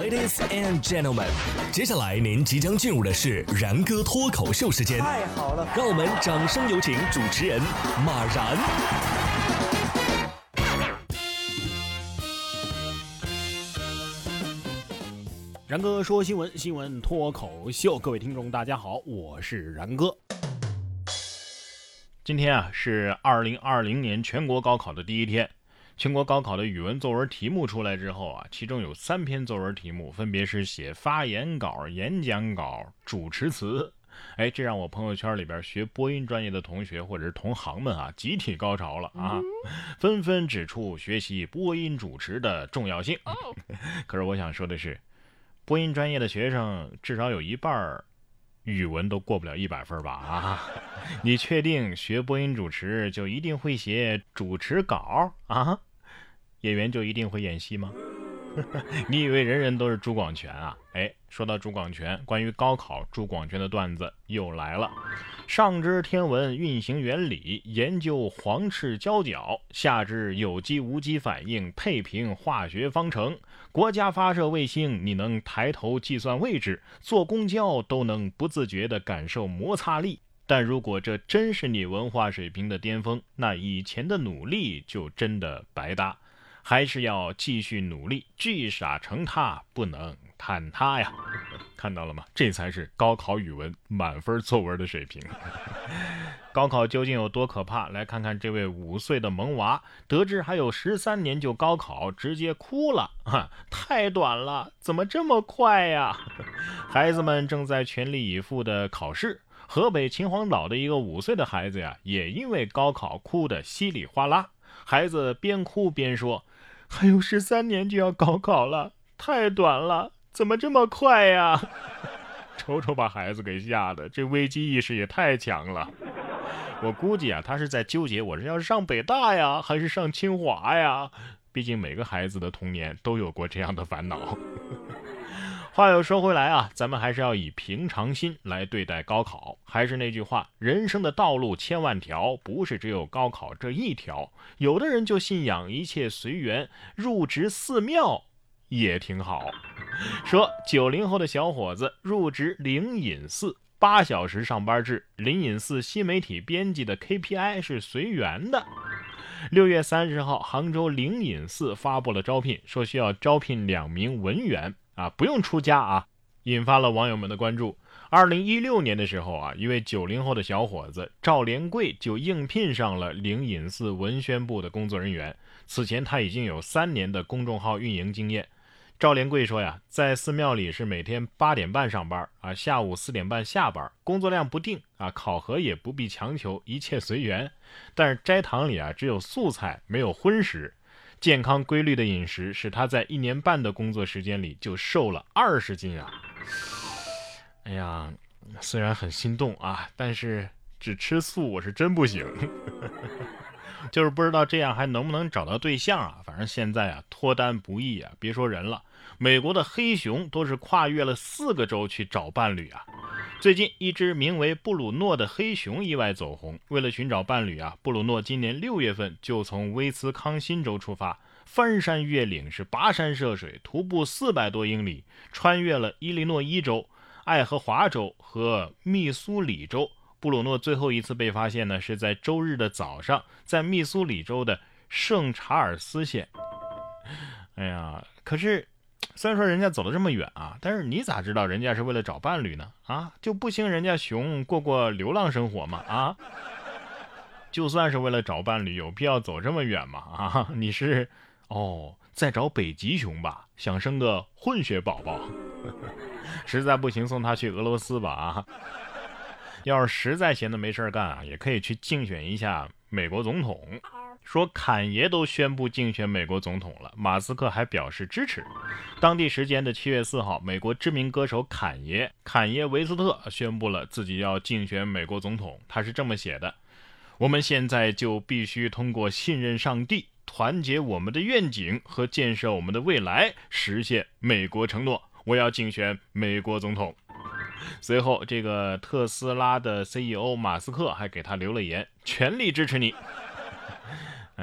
Ladies and gentlemen，接下来您即将进入的是然哥脱口秀时间。太好了，让我们掌声有请主持人马然。然哥说新闻，新闻脱口秀，各位听众大家好，我是然哥。今天啊是二零二零年全国高考的第一天。全国高考的语文作文题目出来之后啊，其中有三篇作文题目，分别是写发言稿、演讲稿、主持词。哎，这让我朋友圈里边学播音专业的同学或者是同行们啊，集体高潮了啊，纷纷指出学习播音主持的重要性。可是我想说的是，播音专业的学生至少有一半儿语文都过不了一百分吧？啊，你确定学播音主持就一定会写主持稿啊？演员就一定会演戏吗？你以为人人都是朱广权啊？哎，说到朱广权，关于高考朱广权的段子又来了。上知天文运行原理，研究黄赤交角；下知有机无机反应，配平化学方程。国家发射卫星，你能抬头计算位置；坐公交都能不自觉地感受摩擦力。但如果这真是你文化水平的巅峰，那以前的努力就真的白搭。还是要继续努力，聚沙成塔，不能坍塌呀！看到了吗？这才是高考语文满分作文的水平。高考究竟有多可怕？来看看这位五岁的萌娃，得知还有十三年就高考，直接哭了。哈，太短了，怎么这么快呀？孩子们正在全力以赴的考试。河北秦皇岛的一个五岁的孩子呀，也因为高考哭得稀里哗啦。孩子边哭边说。还有十三年就要高考了，太短了，怎么这么快呀？瞅瞅把孩子给吓的，这危机意识也太强了。我估计啊，他是在纠结，我是要上北大呀，还是上清华呀？毕竟每个孩子的童年都有过这样的烦恼。话又说回来啊，咱们还是要以平常心来对待高考。还是那句话，人生的道路千万条，不是只有高考这一条。有的人就信仰一切随缘，入职寺庙也挺好。说九零后的小伙子入职灵隐寺，八小时上班制。灵隐寺新媒体编辑的 KPI 是随缘的。六月三十号，杭州灵隐寺发布了招聘，说需要招聘两名文员。啊，不用出家啊，引发了网友们的关注。二零一六年的时候啊，一位九零后的小伙子赵连贵就应聘上了灵隐寺文宣部的工作人员。此前他已经有三年的公众号运营经验。赵连贵说呀，在寺庙里是每天八点半上班啊，下午四点半下班，工作量不定啊，考核也不必强求，一切随缘。但是斋堂里啊，只有素菜，没有荤食。健康规律的饮食使他在一年半的工作时间里就瘦了二十斤啊！哎呀，虽然很心动啊，但是只吃素我是真不行。就是不知道这样还能不能找到对象啊？反正现在啊，脱单不易啊，别说人了，美国的黑熊都是跨越了四个州去找伴侣啊。最近，一只名为布鲁诺的黑熊意外走红。为了寻找伴侣啊，布鲁诺今年六月份就从威斯康辛州出发，翻山越岭，是跋山涉水，徒步四百多英里，穿越了伊利诺伊州、爱荷华州和密苏里州。布鲁诺最后一次被发现呢，是在周日的早上，在密苏里州的圣查尔斯县。哎呀，可是。虽然说人家走了这么远啊，但是你咋知道人家是为了找伴侣呢？啊，就不兴人家熊过过流浪生活吗？啊，就算是为了找伴侣，有必要走这么远吗？啊，你是哦，在找北极熊吧？想生个混血宝宝？实在不行送他去俄罗斯吧？啊，要是实在闲得没事干啊，也可以去竞选一下美国总统。说坎爷都宣布竞选美国总统了，马斯克还表示支持。当地时间的七月四号，美国知名歌手坎爷坎爷维斯特宣布了自己要竞选美国总统。他是这么写的：“我们现在就必须通过信任上帝、团结我们的愿景和建设我们的未来，实现美国承诺。我要竞选美国总统。”随后，这个特斯拉的 CEO 马斯克还给他留了言：“全力支持你。”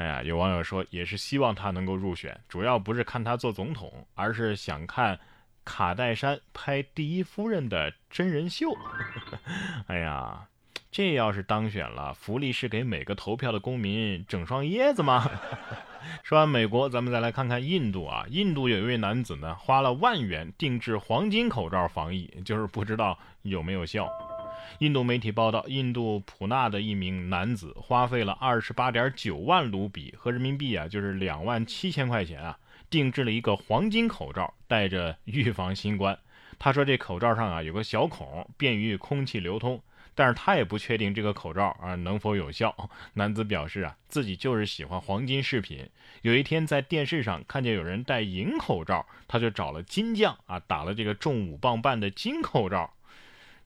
哎呀，有网友说，也是希望他能够入选，主要不是看他做总统，而是想看卡戴珊拍第一夫人的真人秀。哎呀，这要是当选了，福利是给每个投票的公民整双椰子吗？说完美国，咱们再来看看印度啊。印度有一位男子呢，花了万元定制黄金口罩防疫，就是不知道有没有效。印度媒体报道，印度普纳的一名男子花费了二十八点九万卢比和人民币啊，就是两万七千块钱啊，定制了一个黄金口罩，戴着预防新冠。他说这口罩上啊有个小孔，便于空气流通。但是他也不确定这个口罩啊能否有效。男子表示啊，自己就是喜欢黄金饰品。有一天在电视上看见有人戴银口罩，他就找了金匠啊，打了这个重五磅半的金口罩。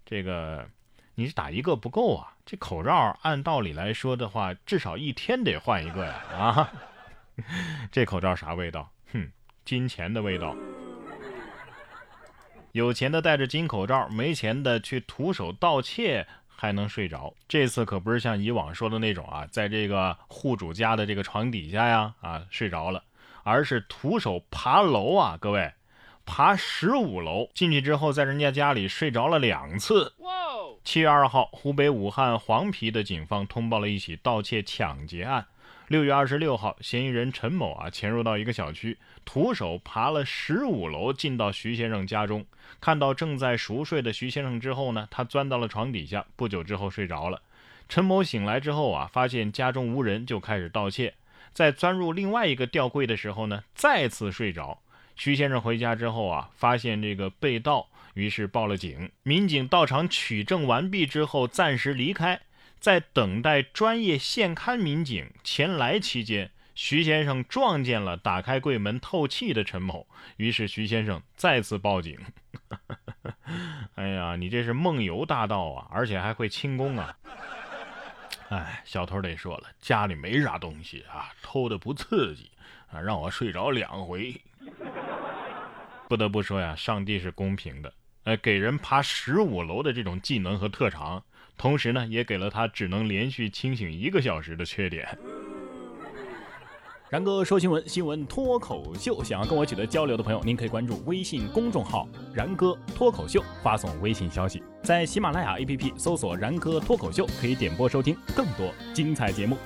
这个你是打一个不够啊，这口罩按道理来说的话，至少一天得换一个呀啊！这口罩啥味道？哼，金钱的味道。有钱的戴着金口罩，没钱的去徒手盗窃还能睡着。这次可不是像以往说的那种啊，在这个户主家的这个床底下呀啊睡着了，而是徒手爬楼啊，各位，爬十五楼进去之后，在人家家里睡着了两次。七月二号，湖北武汉黄陂的警方通报了一起盗窃抢劫案。六月二十六号，嫌疑人陈某啊潜入到一个小区，徒手爬了十五楼，进到徐先生家中，看到正在熟睡的徐先生之后呢，他钻到了床底下，不久之后睡着了。陈某醒来之后啊，发现家中无人，就开始盗窃。在钻入另外一个吊柜的时候呢，再次睡着。徐先生回家之后啊，发现这个被盗，于是报了警。民警到场取证完毕之后，暂时离开。在等待专业现勘民警前来期间，徐先生撞见了打开柜门透气的陈某，于是徐先生再次报警。哎呀，你这是梦游大盗啊，而且还会轻功啊！哎，小偷得说了，家里没啥东西啊，偷的不刺激啊，让我睡着两回。不得不说呀，上帝是公平的，呃，给人爬十五楼的这种技能和特长。同时呢，也给了他只能连续清醒一个小时的缺点。然哥说新闻，新闻脱口秀。想要跟我取得交流的朋友，您可以关注微信公众号“然哥脱口秀”，发送微信消息，在喜马拉雅 APP 搜索“然哥脱口秀”，可以点播收听更多精彩节目。